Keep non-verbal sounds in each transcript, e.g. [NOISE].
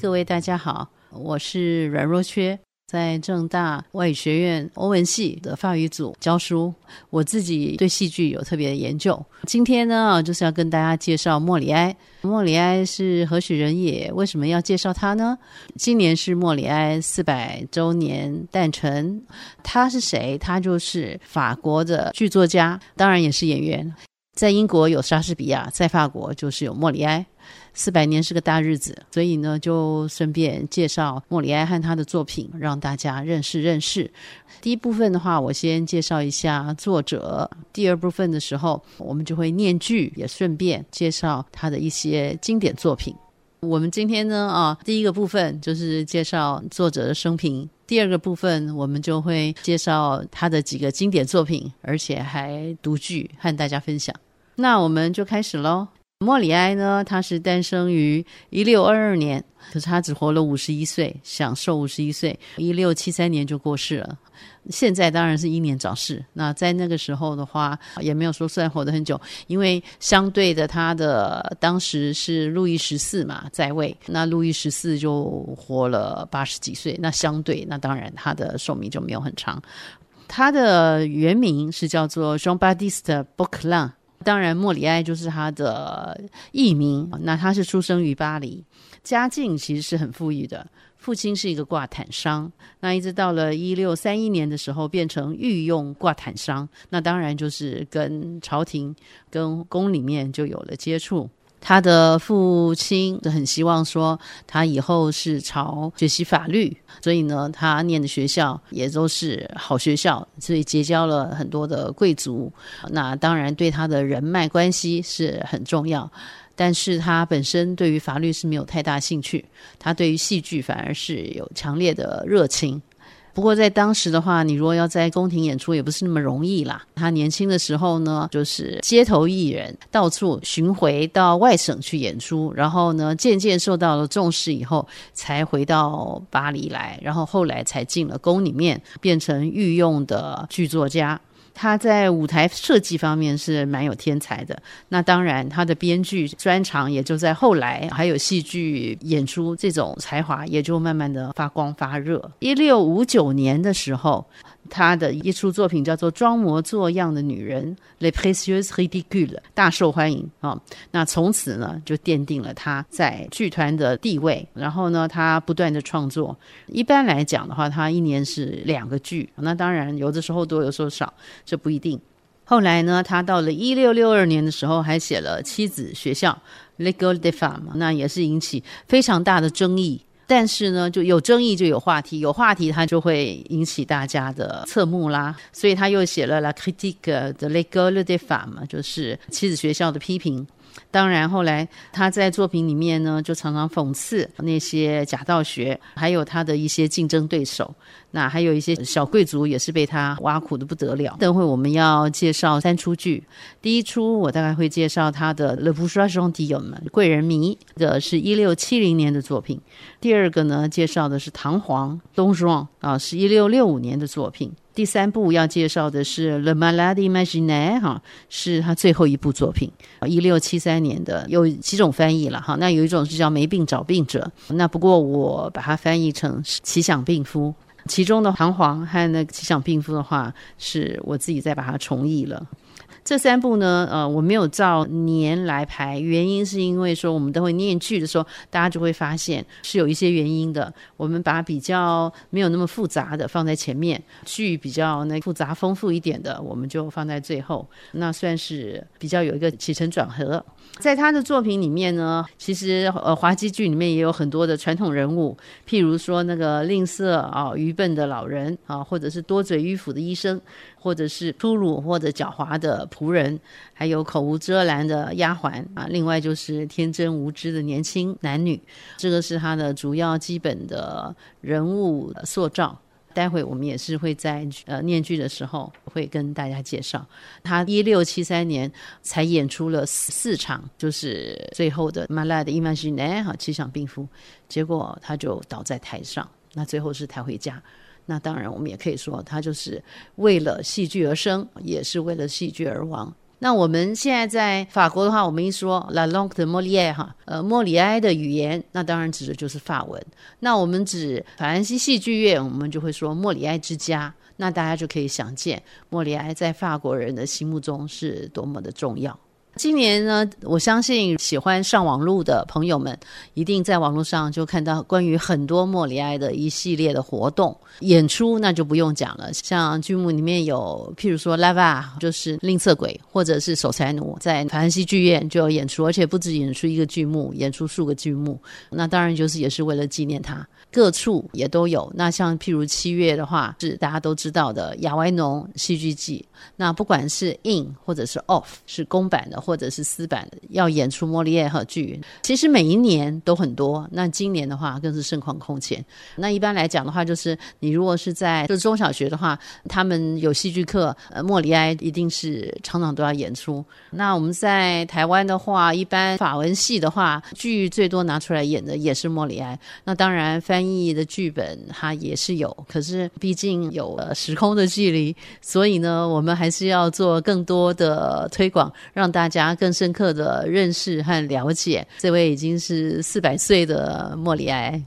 各位大家好，我是阮若缺，在正大外语学院欧文系的法语组教书。我自己对戏剧有特别的研究。今天呢，就是要跟大家介绍莫里埃。莫里埃是何许人也？为什么要介绍他呢？今年是莫里埃四百周年诞辰。他是谁？他就是法国的剧作家，当然也是演员。在英国有莎士比亚，在法国就是有莫里埃。四百年是个大日子，所以呢，就顺便介绍莫里埃和他的作品，让大家认识认识。第一部分的话，我先介绍一下作者；第二部分的时候，我们就会念剧，也顺便介绍他的一些经典作品。我们今天呢，啊，第一个部分就是介绍作者的生平，第二个部分我们就会介绍他的几个经典作品，而且还读剧和大家分享。那我们就开始喽。莫里埃呢，他是诞生于一六二二年，可是他只活了五十一岁，享寿五十一岁，一六七三年就过世了。现在当然是英年早逝。那在那个时候的话，也没有说算活得很久，因为相对的，他的当时是路易十四嘛在位，那路易十四就活了八十几岁，那相对那当然他的寿命就没有很长。他的原名是叫做 Jean-Baptiste Poquelin。当然，莫里埃就是他的艺名。那他是出生于巴黎，家境其实是很富裕的。父亲是一个挂毯商，那一直到了一六三一年的时候，变成御用挂毯商。那当然就是跟朝廷、跟宫里面就有了接触。他的父亲很希望说他以后是朝学习法律，所以呢，他念的学校也都是好学校，所以结交了很多的贵族。那当然对他的人脉关系是很重要，但是他本身对于法律是没有太大兴趣，他对于戏剧反而是有强烈的热情。不过在当时的话，你如果要在宫廷演出，也不是那么容易啦。他年轻的时候呢，就是街头艺人，到处巡回到外省去演出，然后呢，渐渐受到了重视以后，才回到巴黎来，然后后来才进了宫里面，变成御用的剧作家。他在舞台设计方面是蛮有天才的，那当然他的编剧专长也就在后来，还有戏剧演出这种才华也就慢慢的发光发热。一六五九年的时候。他的一出作品叫做《装模作样的女人》（Les Précieuses Ridicules），大受欢迎啊、哦。那从此呢，就奠定了他在剧团的地位。然后呢，他不断的创作。一般来讲的话，他一年是两个剧。那当然，有的时候多，有时候少，这不一定。后来呢，他到了一六六二年的时候，还写了《妻子学校》，Le Godefame，那也是引起非常大的争议。但是呢，就有争议就有话题，有话题他就会引起大家的侧目啦。所以他又写了《La critique de l'école des femmes》，就是妻子学校的批评。当然，后来他在作品里面呢，就常常讽刺那些假道学，还有他的一些竞争对手。那还有一些小贵族也是被他挖苦的不得了。等会我们要介绍三出剧，第一出我大概会介绍他的《Le Bourgeois Gentilhomme》贵人迷，这是一六七零年的作品。第二个呢，介绍的是《唐璜》Don Juan 啊，是一六六五年的作品。第三部要介绍的是《The Malady Imaginaire》哈，是他最后一部作品，一六七三年的，有几种翻译了哈。那有一种是叫《没病找病者》，那不过我把它翻译成《奇想病夫》，其中的彷徨和那个《奇想病夫》的话，是我自己再把它重译了。这三部呢，呃，我没有照年来排，原因是因为说我们都会念剧的时候，大家就会发现是有一些原因的。我们把比较没有那么复杂的放在前面，剧比较那复杂丰富一点的，我们就放在最后，那算是比较有一个起承转合。在他的作品里面呢，其实呃滑稽剧里面也有很多的传统人物，譬如说那个吝啬啊、愚笨的老人啊，或者是多嘴迂腐的医生。或者是粗鲁或者狡猾的仆人，还有口无遮拦的丫鬟啊，另外就是天真无知的年轻男女，这个是他的主要基本的人物塑造。待会我们也是会在呃念剧的时候会跟大家介绍。他一六七三年才演出了四场，就是最后的《Malade Imaginaire》哈，奇想病夫，结果他就倒在台上，那最后是抬回家。那当然，我们也可以说，他就是为了戏剧而生，也是为了戏剧而亡。那我们现在在法国的话，我们一说 La langue de Molière 哈，呃，莫里埃的语言，那当然指的就是法文。那我们指法兰西戏剧院，我们就会说莫里埃之家。那大家就可以想见，莫里埃在法国人的心目中是多么的重要。今年呢，我相信喜欢上网络的朋友们，一定在网络上就看到关于很多莫里埃的一系列的活动演出，那就不用讲了。像剧目里面有，譬如说《Lava，》就是吝啬鬼，或者是守财奴，在法兰西剧院就有演出，而且不止演出一个剧目，演出数个剧目。那当然就是也是为了纪念他。各处也都有。那像譬如七月的话，是大家都知道的亚维农戏剧季。那不管是 in 或者是 off，是公版的或者是私版，要演出莫里埃和剧，其实每一年都很多。那今年的话更是盛况空前。那一般来讲的话，就是你如果是在就是中小学的话，他们有戏剧课，呃，莫里埃一定是常常都要演出。那我们在台湾的话，一般法文系的话，剧最多拿出来演的也是莫里埃。那当然翻译的剧本它也是有，可是毕竟有了时空的距离，所以呢，我们还是要做更多的推广，让大家想要更深刻的认识和了解这位已经是四百岁的莫里埃。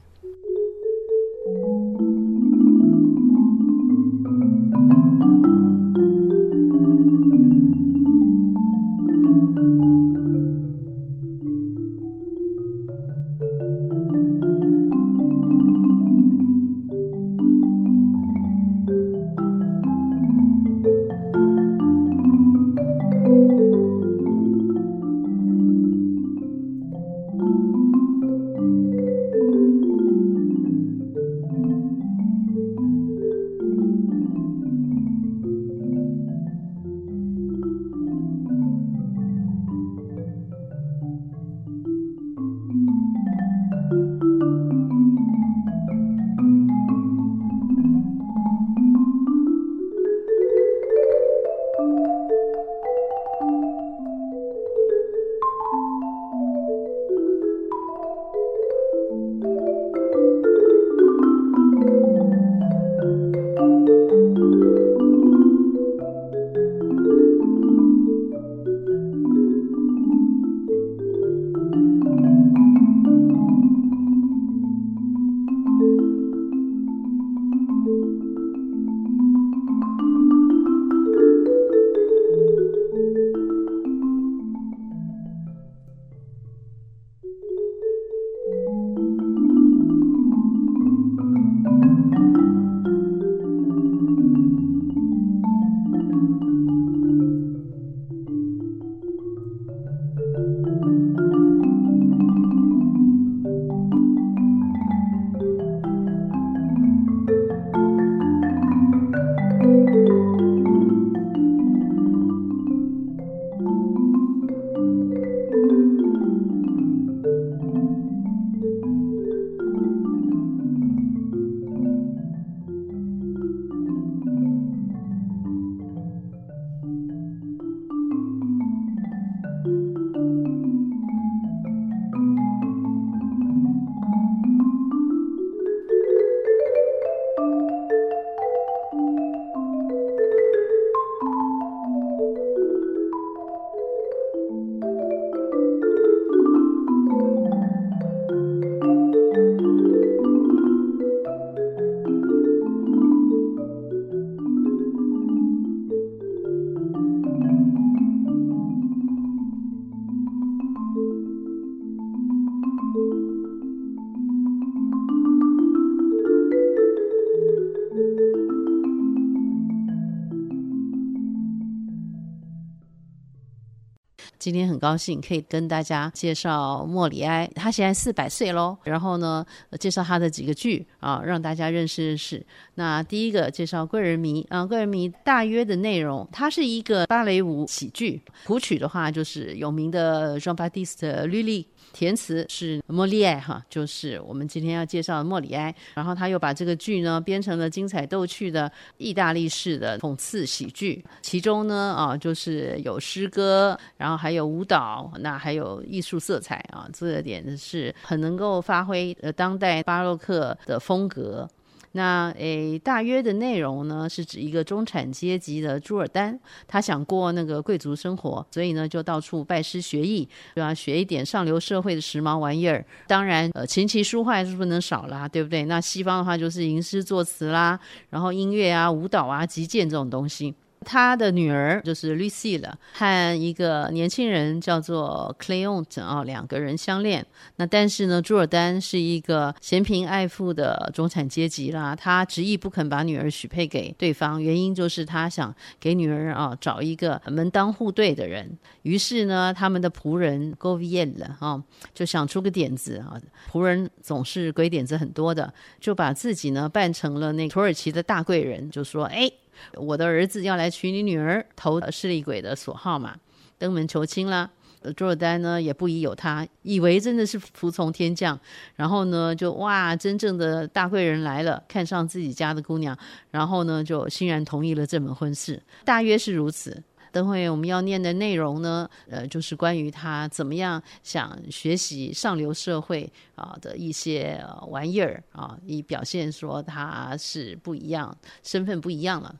今天很高兴可以跟大家介绍莫里埃，他现在四百岁喽。然后呢，介绍他的几个剧啊，让大家认识认识。那第一个介绍《贵人迷》啊，《贵人迷》大约的内容，它是一个芭蕾舞喜剧，谱曲的话就是有名的 Jean-Baptiste Lully。填词是莫里埃哈，就是我们今天要介绍的莫里埃。然后他又把这个剧呢编成了精彩逗趣的意大利式的讽刺喜剧，其中呢啊就是有诗歌，然后还有舞蹈，那还有艺术色彩啊，这点是很能够发挥呃当代巴洛克的风格。那诶，大约的内容呢，是指一个中产阶级的朱尔丹，他想过那个贵族生活，所以呢，就到处拜师学艺，对吧学一点上流社会的时髦玩意儿。当然，呃，琴棋书画是不能少啦，对不对？那西方的话就是吟诗作词啦，然后音乐啊、舞蹈啊、击剑这种东西。他的女儿就是 Lucile 和一个年轻人叫做 Cléante 啊，两个人相恋。那但是呢，朱尔丹是一个嫌贫爱富的中产阶级啦，他执意不肯把女儿许配给对方，原因就是他想给女儿啊找一个门当户对的人。于是呢，他们的仆人 Gauviel 啊就想出个点子啊，仆人总是鬼点子很多的，就把自己呢扮成了那土耳其的大贵人，就说哎。我的儿子要来娶你女儿，投势利鬼的所好嘛，登门求亲了。朱尔丹呢也不疑有他，以为真的是服从天降，然后呢就哇，真正的大贵人来了，看上自己家的姑娘，然后呢就欣然同意了这门婚事，大约是如此。等会我们要念的内容呢，呃，就是关于他怎么样想学习上流社会啊的一些玩意儿啊，以表现说他是不一样，身份不一样了。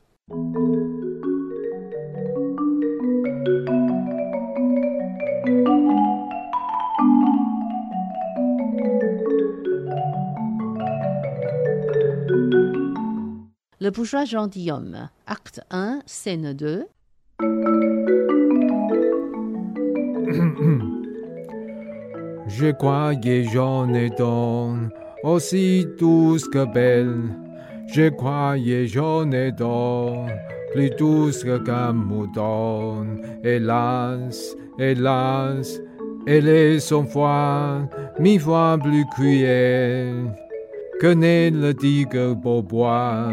Le bourgeois gentilhomme, acte un, scène deux. [CLEARS THROAT] Je croyais j'en ai donc aussi douce que belle. Je croyais j'en ai donc plus douce que Camoudon. Hélas, hélas, elle est cent fois, mille fois plus cruelle que n'est le tigre au bois,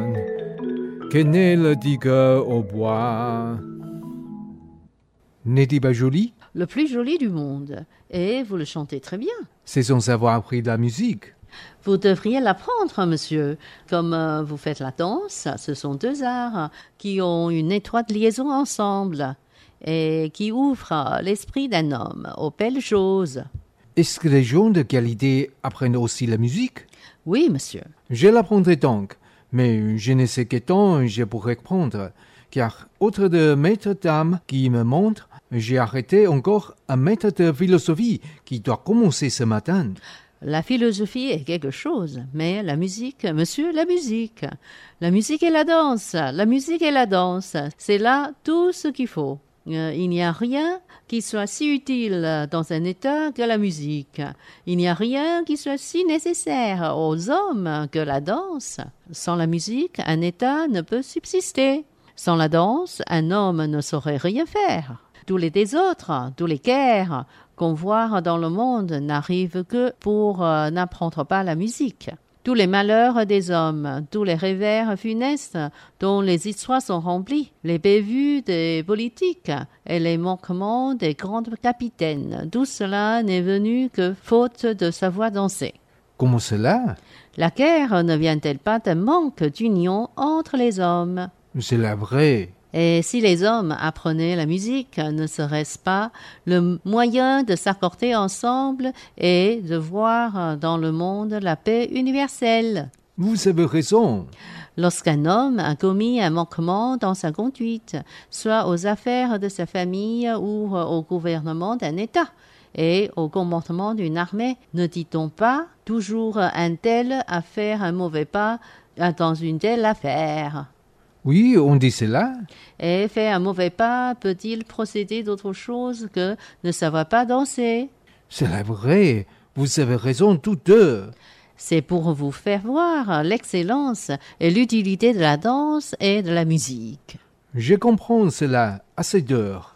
que n'est le tigre au bois. N'est-il pas joli? Le plus joli du monde. Et vous le chantez très bien. C'est sans avoir appris de la musique. Vous devriez l'apprendre, monsieur. Comme euh, vous faites la danse, ce sont deux arts qui ont une étroite liaison ensemble et qui ouvrent l'esprit d'un homme aux belles choses. Est-ce que les gens de qualité apprennent aussi la musique? Oui, monsieur. Je l'apprendrai donc, mais je ne sais quel temps je pourrai prendre, car outre de maître d'âme qui me montre, j'ai arrêté encore un maître de philosophie qui doit commencer ce matin. La philosophie est quelque chose, mais la musique, monsieur, la musique. La musique et la danse, la musique et la danse, c'est là tout ce qu'il faut. Euh, il n'y a rien qui soit si utile dans un état que la musique. Il n'y a rien qui soit si nécessaire aux hommes que la danse. Sans la musique, un état ne peut subsister. Sans la danse, un homme ne saurait rien faire. Tous les désordres, tous les guerres qu'on voit dans le monde n'arrivent que pour euh, n'apprendre pas la musique. Tous les malheurs des hommes, tous les revers funestes dont les histoires sont remplies, les bévues des politiques et les manquements des grands capitaines, tout cela n'est venu que faute de savoir danser. Comment cela? La guerre ne vient-elle pas d'un manque d'union entre les hommes? C'est la vraie. Et si les hommes apprenaient la musique, ne serait-ce pas le moyen de s'accorder ensemble et de voir dans le monde la paix universelle? Vous avez raison. Lorsqu'un homme a commis un manquement dans sa conduite, soit aux affaires de sa famille ou au gouvernement d'un État, et au comportement d'une armée, ne dit-on pas toujours un tel a fait un mauvais pas dans une telle affaire? Oui, on dit cela. Et faire un mauvais pas peut-il procéder d'autre chose que ne savoir pas danser? C'est vrai. Vous avez raison toutes deux. C'est pour vous faire voir l'excellence et l'utilité de la danse et de la musique. Je comprends cela assez d'heures.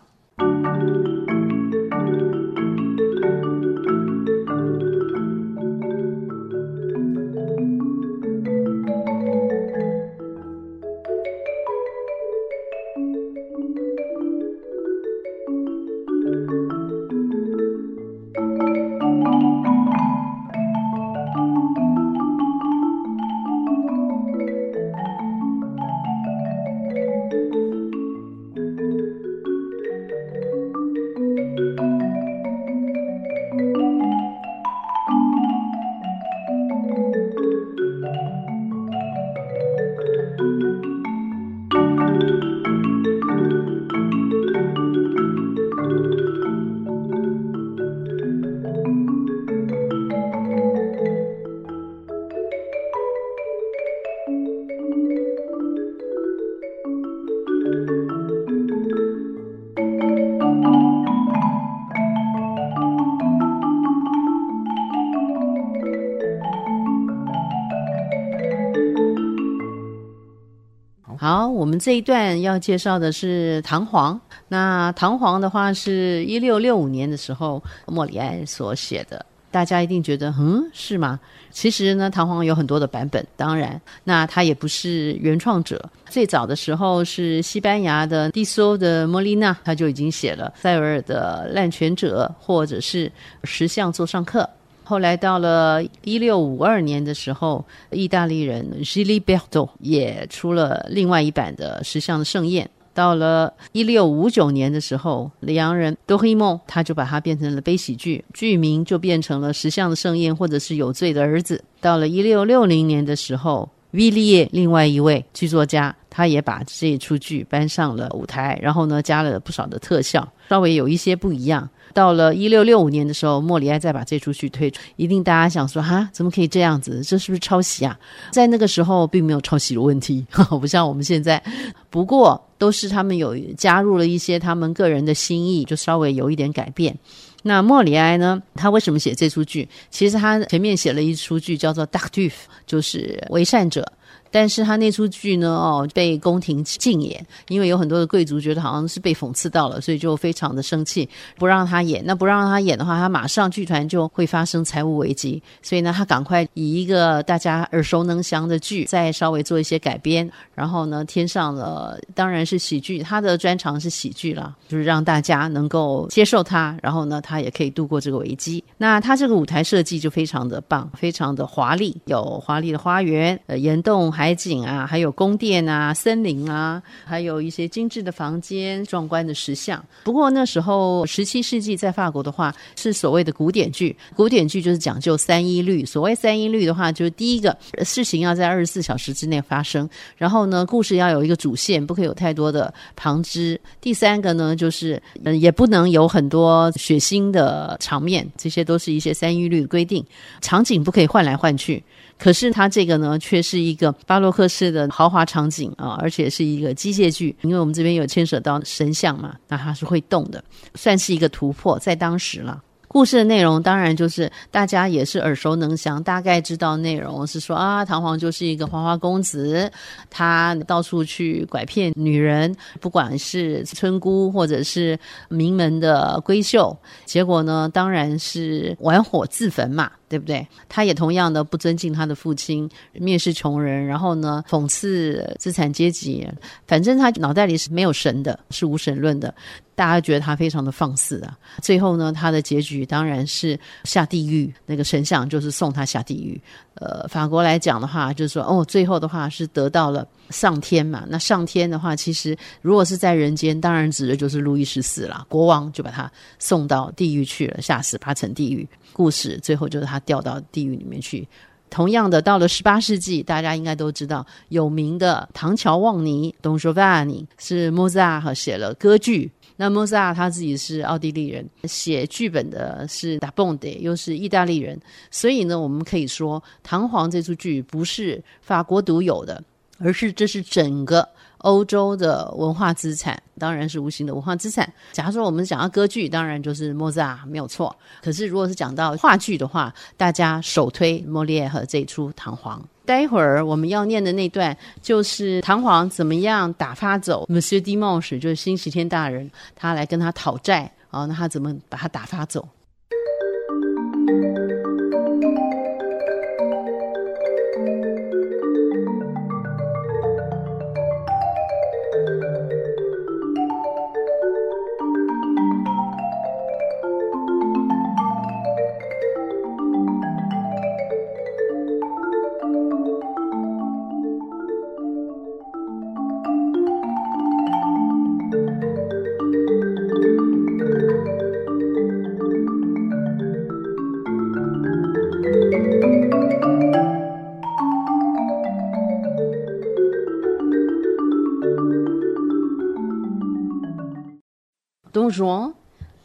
这一段要介绍的是唐璜。那唐璜的话是一六六五年的时候莫里埃所写的。大家一定觉得，嗯，是吗？其实呢，唐璜有很多的版本。当然，那他也不是原创者。最早的时候是西班牙的蒂索的莫利纳，他就已经写了塞维尔的滥权者，或者是石像座上客。后来到了一六五二年的时候，意大利人 Giliberto 也出了另外一版的石像的盛宴。到了一六五九年的时候，里昂人多黑梦他就把它变成了悲喜剧，剧名就变成了石像的盛宴，或者是有罪的儿子。到了一六六零年的时候，维利耶另外一位剧作家，他也把这一出剧搬上了舞台，然后呢，加了不少的特效，稍微有一些不一样。到了一六六五年的时候，莫里埃再把这出剧推出，一定大家想说哈，怎么可以这样子？这是不是抄袭啊？在那个时候并没有抄袭的问题，呵呵，不像我们现在。不过都是他们有加入了一些他们个人的心意，就稍微有一点改变。那莫里埃呢？他为什么写这出剧？其实他前面写了一出剧叫做《d a r t u f》，就是为善者。但是他那出剧呢，哦，被宫廷禁演，因为有很多的贵族觉得好像是被讽刺到了，所以就非常的生气，不让他演。那不让他演的话，他马上剧团就会发生财务危机。所以呢，他赶快以一个大家耳熟能详的剧，再稍微做一些改编，然后呢，添上了当然是喜剧，他的专长是喜剧了，就是让大家能够接受他，然后呢，他也可以度过这个危机。那他这个舞台设计就非常的棒，非常的华丽，有华丽的花园，呃，岩洞还。海景啊，还有宫殿啊、森林啊，还有一些精致的房间、壮观的石像。不过那时候十七世纪在法国的话，是所谓的古典剧。古典剧就是讲究三一律。所谓三一律的话，就是第一个事情要在二十四小时之内发生，然后呢，故事要有一个主线，不可以有太多的旁枝。第三个呢，就是嗯，也不能有很多血腥的场面，这些都是一些三一律的规定。场景不可以换来换去。可是它这个呢，却是一个巴洛克式的豪华场景啊，而且是一个机械剧，因为我们这边有牵扯到神像嘛，那它是会动的，算是一个突破，在当时了。故事的内容当然就是大家也是耳熟能详，大概知道内容是说啊，唐璜就是一个花花公子，他到处去拐骗女人，不管是村姑或者是名门的闺秀，结果呢，当然是玩火自焚嘛。对不对？他也同样的不尊敬他的父亲，蔑视穷人，然后呢，讽刺资产阶级。反正他脑袋里是没有神的，是无神论的。大家觉得他非常的放肆啊。最后呢，他的结局当然是下地狱。那个神像就是送他下地狱。呃，法国来讲的话，就是说哦，最后的话是得到了上天嘛。那上天的话，其实如果是在人间，当然指的就是路易十四了。国王就把他送到地狱去了，下十八层地狱。故事最后就是他掉到地狱里面去。同样的，到了十八世纪，大家应该都知道有名的《唐乔旺尼》Don Giovanni 是莫扎特写了歌剧。那莫扎他自己是奥地利人，写剧本的是达邦德，又是意大利人。所以呢，我们可以说《唐璜》这出剧不是法国独有的，而是这是整个。欧洲的文化资产当然是无形的文化资产。假如说我们讲到歌剧，当然就是莫扎特没有错。可是如果是讲到话剧的话，大家首推莫里埃和这一出《唐璜》。待会儿我们要念的那段就是唐璜怎么样打发走 Monsieur Dimanche，就是星期天大人，他来跟他讨债啊，那他怎么把他打发走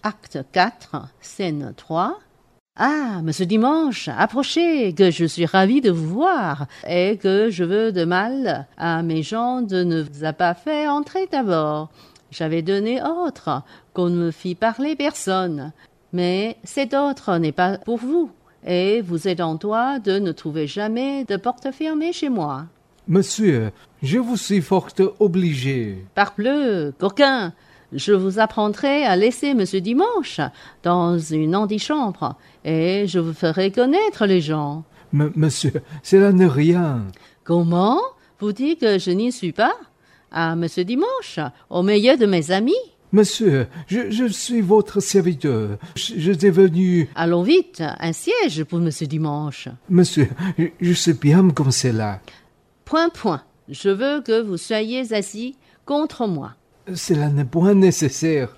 acte 4, scène 3. Ah, monsieur Dimanche, approchez, que je suis ravi de vous voir et que je veux de mal à mes gens de ne vous a pas fait entrer d'abord. J'avais donné ordre qu'on ne me fît parler personne, mais cet ordre n'est pas pour vous et vous êtes en droit de ne trouver jamais de porte fermée chez moi. Monsieur, je vous suis fort obligé. Parbleu, coquin, je vous apprendrai à laisser Monsieur Dimanche dans une antichambre et je vous ferai connaître les gens. M- monsieur, cela n'est rien. Comment Vous dites que je n'y suis pas? À Monsieur Dimanche, au milieu de mes amis Monsieur, je, je suis votre serviteur. Je, je suis venu. Allons vite, un siège pour Monsieur Dimanche. Monsieur, je, je sais bien comme c'est là. Point, point. Je veux que vous soyez assis contre moi. Cela n'est point nécessaire.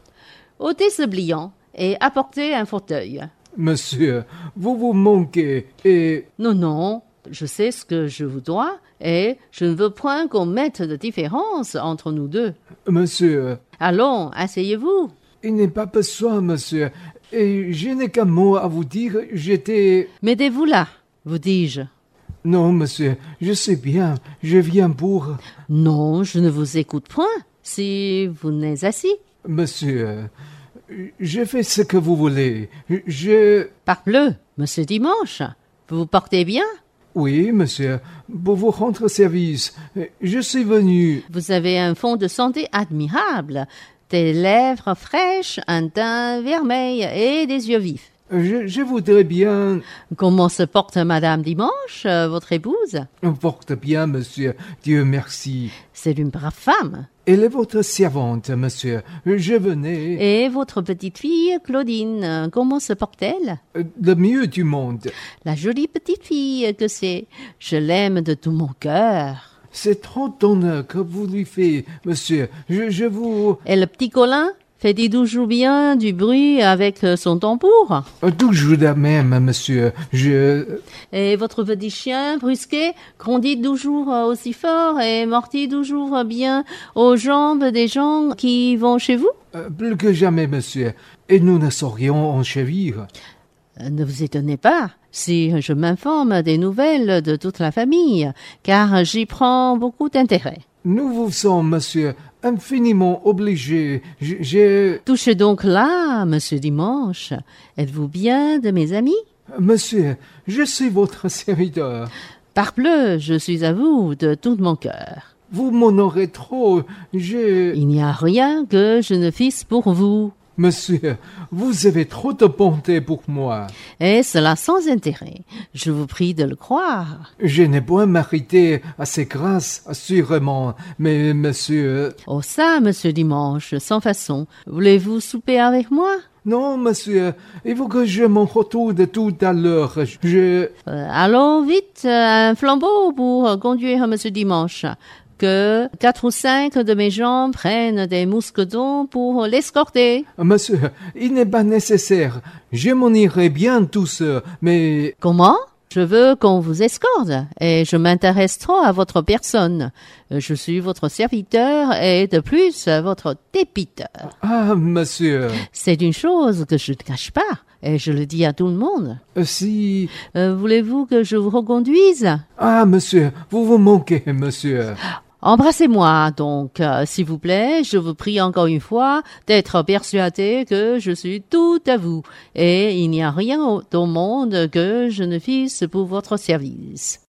ôtez ce pliant et apportez un fauteuil. Monsieur, vous vous manquez et... Non, non, je sais ce que je vous dois et je ne veux point qu'on mette de différence entre nous deux. Monsieur, Allons, asseyez-vous. il n'est pas besoin, monsieur. Et je n'ai qu'un mot à vous dire. J'étais... Mettez-vous là, vous dis-je. Non, monsieur, je sais bien. Je viens pour... Non, je ne vous écoute point si vous n'êtes assis. Monsieur, je fais ce que vous voulez. Je... Parbleu, monsieur Dimanche, vous vous portez bien? Oui, monsieur, pour vous rendre service. Je suis venu... Vous avez un fond de santé admirable, des lèvres fraîches, un teint vermeil et des yeux vifs. Je, je voudrais bien... Comment se porte Madame Dimanche, euh, votre épouse? Porte bien, monsieur. Dieu merci. C'est une brave femme. Elle est votre servante, monsieur. Je venais... Et votre petite fille, Claudine, euh, comment se porte-t-elle? Le mieux du monde. La jolie petite fille que c'est? Je l'aime de tout mon cœur. C'est trop d'honneur que vous lui faites, monsieur. Je, je vous... Et le petit Colin? Fait-il toujours bien du bruit avec euh, son tambour Toujours la même, monsieur. Je... Et votre petit chien, brusquet, grandit toujours euh, aussi fort et mordit toujours bien aux jambes des gens qui vont chez vous euh, Plus que jamais, monsieur. Et nous ne saurions en. Euh, Ne vous étonnez pas si je m'informe des nouvelles de toute la famille, car j'y prends beaucoup d'intérêt. Nous vous sommes, monsieur, infiniment obligés. Je- J'ai... Touchez donc là, monsieur Dimanche. Êtes-vous bien de mes amis? Monsieur, je suis votre serviteur. Parbleu, je suis à vous de tout mon cœur. Vous m'honorez trop. Je... Il n'y a rien que je ne fisse pour vous, Monsieur, vous avez trop de bonté pour moi. et cela sans intérêt. Je vous prie de le croire. Je n'ai point mérité assez grâce, assurément, mais monsieur... Oh ça, monsieur Dimanche, sans façon. Voulez-vous souper avec moi? Non, monsieur, il faut que je m'en retourne tout à l'heure. Je... Euh, allons vite, euh, un flambeau pour euh, conduire monsieur Dimanche. Que quatre ou cinq de mes gens prennent des mousquetons pour l'escorter. Monsieur, il n'est pas nécessaire. Je m'en irai bien tout seul, mais... Comment? Je veux qu'on vous escorte et je m'intéresse trop à votre personne. Euh, Je suis votre serviteur et de plus votre dépiteur. Ah, monsieur, C'est une chose que je ne cache pas et je le dis à tout le monde. si... Euh, Voulez-vous que je vous reconduise? Ah, monsieur, vous vous manquez, monsieur. Embrassez-moi donc, euh, s'il vous plaît. Je vous prie encore une fois d'être persuadé que je suis tout à vous et il n'y a rien au monde que je ne fisse pour votre service.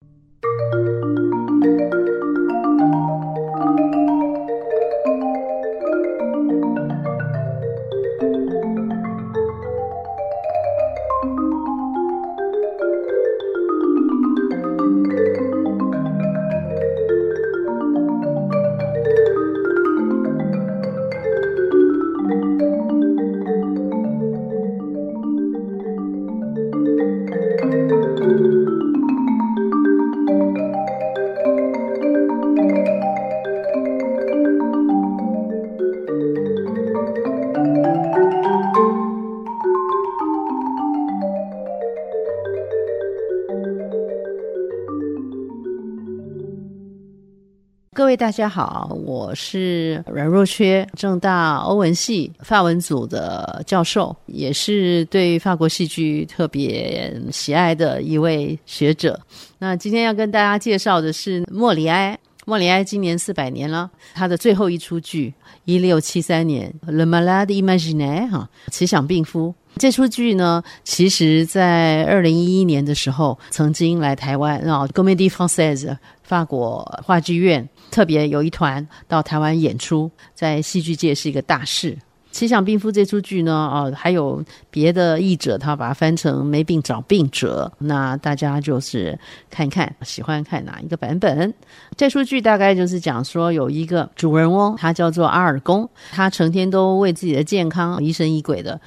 位大家好，我是阮若缺，正大欧文系法文组的教授，也是对法国戏剧特别喜爱的一位学者。那今天要跟大家介绍的是莫里埃。莫里埃今年四百年了，他的最后一出剧，一六七三年《Le Malade Imaginaire》哈，奇想病夫。这出剧呢，其实在二零一一年的时候曾经来台湾，然后 Comédie Française 法国话剧院特别有一团到台湾演出，在戏剧界是一个大事。《奇想病夫》这出剧呢，哦，还有别的译者，他把它翻成《没病找病者》。那大家就是看一看，喜欢看哪一个版本？这出剧大概就是讲说，有一个主人翁，他叫做阿尔公，他成天都为自己的健康疑神疑鬼的。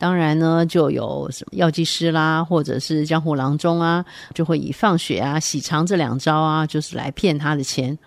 当然呢，就有什么药剂师啦，或者是江湖郎中啊，就会以放血啊、洗肠这两招啊，就是来骗他的钱。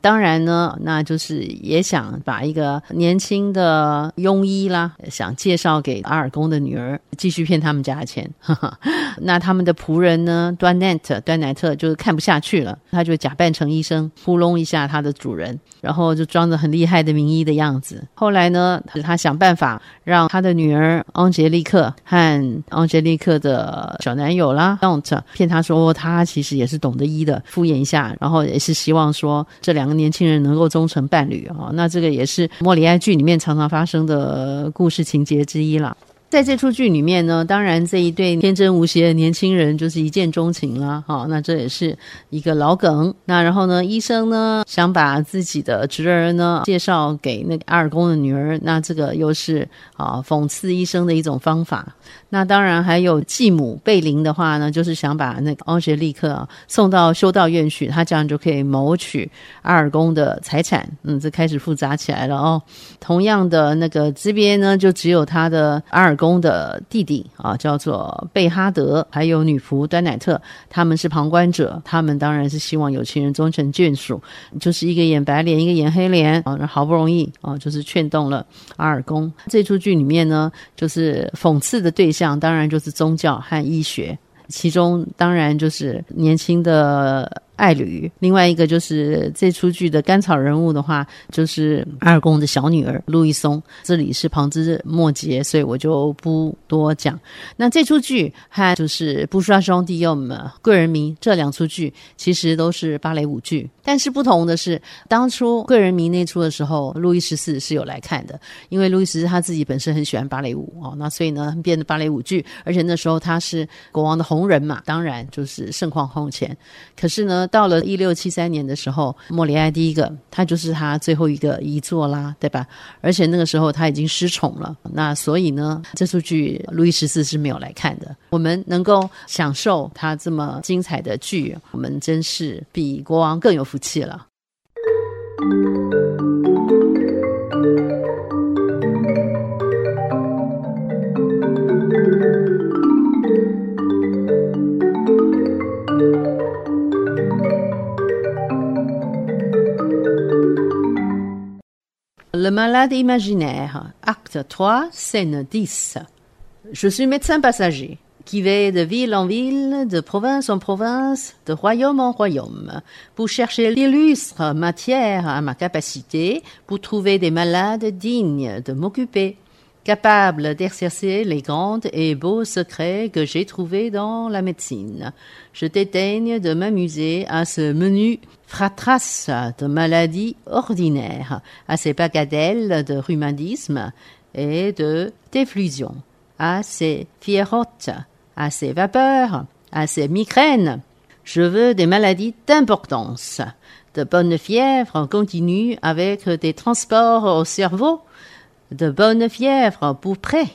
当然呢，那就是也想把一个年轻的庸医啦，想介绍给阿尔公的女儿，继续骗他们家的钱。[LAUGHS] 那他们的仆人呢，端奈特，端奈特就是看不下去了，他就假扮成医生，糊弄一下他的主人，然后就装着很厉害的名医的样子。后来呢，他想办法让他的女儿昂杰利克和昂杰利克的小男友啦，Don't 骗他说他其实也是懂得医的，敷衍一下，然后也是希望说这两年轻人能够终成伴侣啊。那这个也是莫里哀剧里面常常发生的故事情节之一了。在这出剧里面呢，当然这一对天真无邪的年轻人就是一见钟情了，哈，那这也是一个老梗。那然后呢，医生呢想把自己的侄儿呢介绍给那个阿尔公的女儿，那这个又是啊讽刺医生的一种方法。那当然还有继母贝琳的话呢，就是想把那个奥杰利克送到修道院去，他这样就可以谋取阿尔公的财产。嗯，这开始复杂起来了哦。同样的那个这边呢，就只有他的阿尔公的弟弟啊，叫做贝哈德，还有女仆端乃特，他们是旁观者。他们当然是希望有情人终成眷属，就是一个演白脸，一个演黑脸啊。好不容易啊，就是劝动了阿尔公。这出剧里面呢，就是讽刺的对象，当然就是宗教和医学，其中当然就是年轻的。爱侣，另外一个就是这出剧的甘草人物的话，就是阿尔公的小女儿路易松。这里是旁枝末节，所以我就不多讲。那这出剧和就是《布莎双帝用嘛贵人迷》这两出剧，其实都是芭蕾舞剧。但是不同的是，当初贵人迷那出的时候，路易十四是有来看的，因为路易十四他自己本身很喜欢芭蕾舞哦，那所以呢变的芭蕾舞剧，而且那时候他是国王的红人嘛，当然就是盛况空前。可是呢。到了一六七三年的时候，莫里埃第一个，他就是他最后一个遗作啦，对吧？而且那个时候他已经失宠了，那所以呢，这出剧路易十四是没有来看的。我们能够享受他这么精彩的剧，我们真是比国王更有福气了。Le malade imaginaire, acte 3, scène 10. Je suis médecin passager, qui vais de ville en ville, de province en province, de royaume en royaume, pour chercher l'illustre matière à ma capacité, pour trouver des malades dignes de m'occuper, capables d'exercer les grands et beaux secrets que j'ai trouvés dans la médecine. Je dédaigne de m'amuser à ce menu fratras de maladies ordinaires, à ces bagatelles de rhumatisme et de déflusion, à ces fièvrottes, à ces vapeurs, à ces migraines. Je veux des maladies d'importance, de bonnes fièvres continues avec des transports au cerveau, de bonnes fièvres pour près,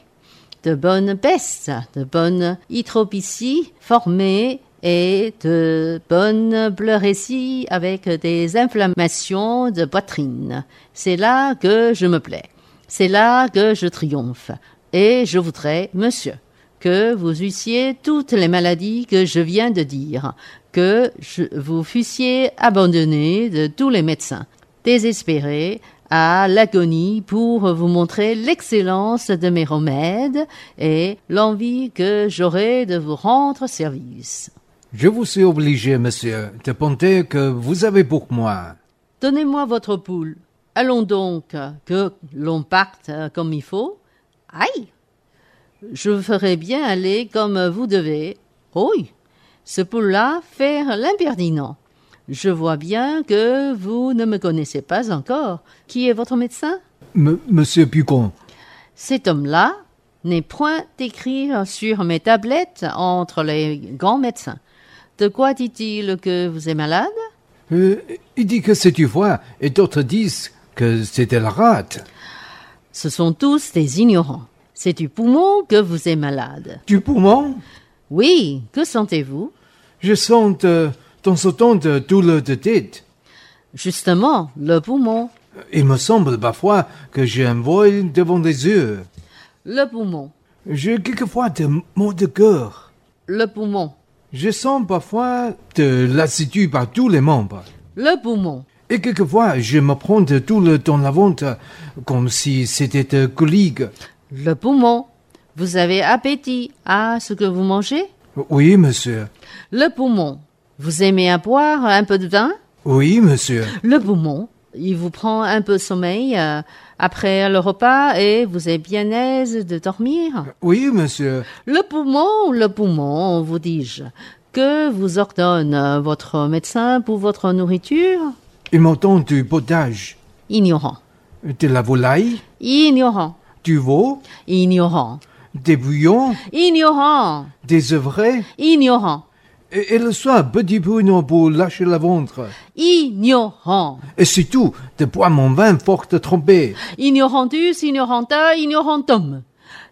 de bonnes pestes, de bonnes hydropisies formées et de bonnes pleurésies avec des inflammations de poitrine. C'est là que je me plais. C'est là que je triomphe. Et je voudrais, monsieur, que vous eussiez toutes les maladies que je viens de dire, que vous fussiez abandonné de tous les médecins, désespéré à l'agonie pour vous montrer l'excellence de mes remèdes et l'envie que j'aurais de vous rendre service. Je vous suis obligé, monsieur, de penser que vous avez pour moi. Donnez-moi votre poule. Allons donc, que l'on parte comme il faut. Aïe! Je ferai bien aller comme vous devez. Oui, ce poule-là fait l'impertinent. Je vois bien que vous ne me connaissez pas encore. Qui est votre médecin? M monsieur Pugon. Cet homme-là n'est point d'écrire sur mes tablettes entre les grands médecins. De quoi dit-il que vous êtes malade? Euh, il dit que c'est du foie et d'autres disent que c'est de la rate. Ce sont tous des ignorants. C'est du poumon que vous êtes malade. Du poumon? Oui, que sentez-vous? Je sens de temps en temps de douleur de tête. Justement, le poumon. Il me semble parfois que j'ai un voile devant les yeux. Le poumon. J'ai quelquefois des maux de cœur. Le poumon. Je sens parfois de lassitude par tous les membres. Le poumon. Et quelquefois, je me prends de douleur dans la ventre, comme si c'était de colique. Le poumon. Vous avez appétit à ce que vous mangez? Oui, monsieur. Le poumon. Vous aimez à boire un peu de vin? Oui, monsieur. Le poumon. Il vous prend un peu sommeil euh, après le repas et vous êtes bien aise de dormir? Oui, monsieur. Le poumon, le poumon, vous dis-je. Que vous ordonne votre médecin pour votre nourriture? Il m'entend du potage, Ignorant. de la volaille, Ignorant. du veau, Ignorant. des bouillons, Ignorant. des œuvrets, Ignorant. Et, et le soir, petit pruneau pour lâcher le ventre. Ignorant. Et surtout, de boire mon vin fort trempé. Ignorantus, ignoranta, ignorantum.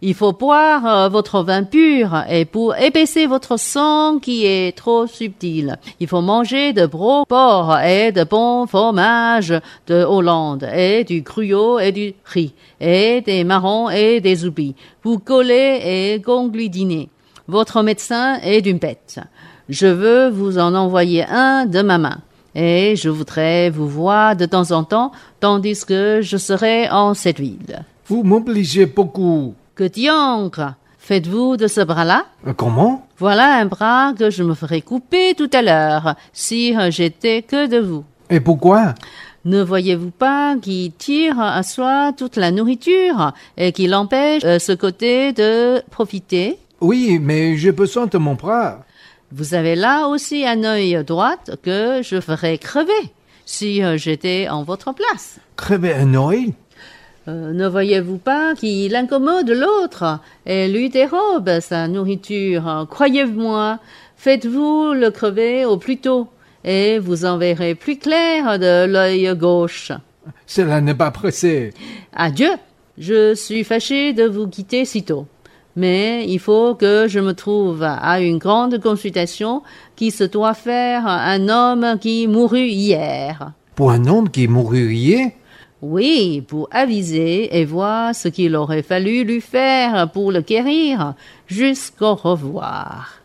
Il faut boire euh, votre vin pur et pour épaisser votre sang qui est trop subtil. Il faut manger de gros porc et de bons fromages de Hollande et du cruau et du riz et des marrons et des oublis. Vous collez et congludiner. Votre médecin est d'une bête. Je veux vous en envoyer un de ma main. Et je voudrais vous voir de temps en temps, tandis que je serai en cette ville. Vous m'obligez beaucoup. Que diantre Faites-vous de ce bras-là? Euh, Comment? Voilà un bras que je me ferais couper tout à l'heure, si j'étais que de vous. Et pourquoi? Ne voyez-vous pas qu'il tire à soi toute la nourriture et qu'il empêche euh, ce côté de profiter? Oui, mais j'ai besoin de mon bras. Vous avez là aussi un œil droit que je ferais crever si euh, j'étais en votre place. Crever un oeil Euh, ne voyez-vous pas qu'il incommode l'autre et lui dérobe sa nourriture? Croyez-moi, faites-vous le crever au plus tôt et vous en verrez plus clair de l'œil gauche. Cela n'est pas pressé. Adieu. Je suis fâché de vous quitter si tôt. Mais il faut que je me trouve à une grande consultation qui se doit faire un homme qui mourut hier. Pour un homme qui mourut hier? Oui, pour aviser et voir ce qu'il aurait fallu lui faire pour le guérir. Jusqu'au revoir.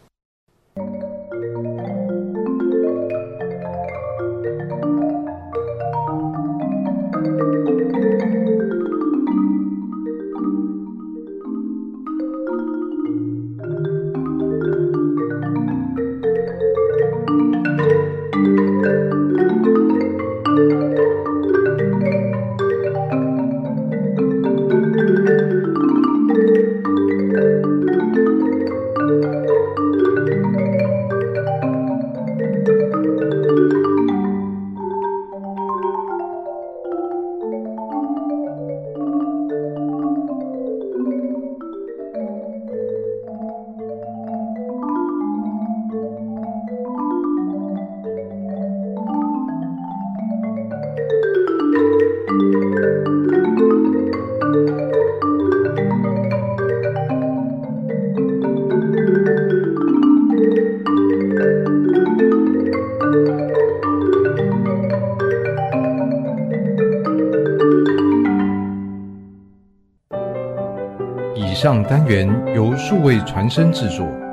单元由数位传声制作。